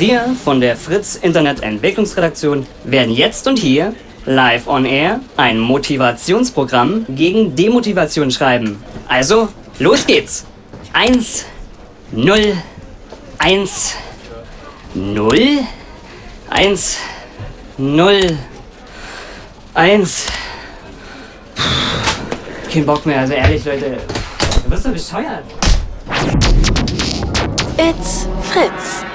Wir von der Fritz Internet Entwicklungsredaktion werden jetzt und hier live on air ein Motivationsprogramm gegen Demotivation schreiben. Also, los geht's! 1, 0, 1, 0, 1, 0, 1. Kein Bock mehr, also ehrlich, Leute. Du wirst doch bescheuert. It's Fritz.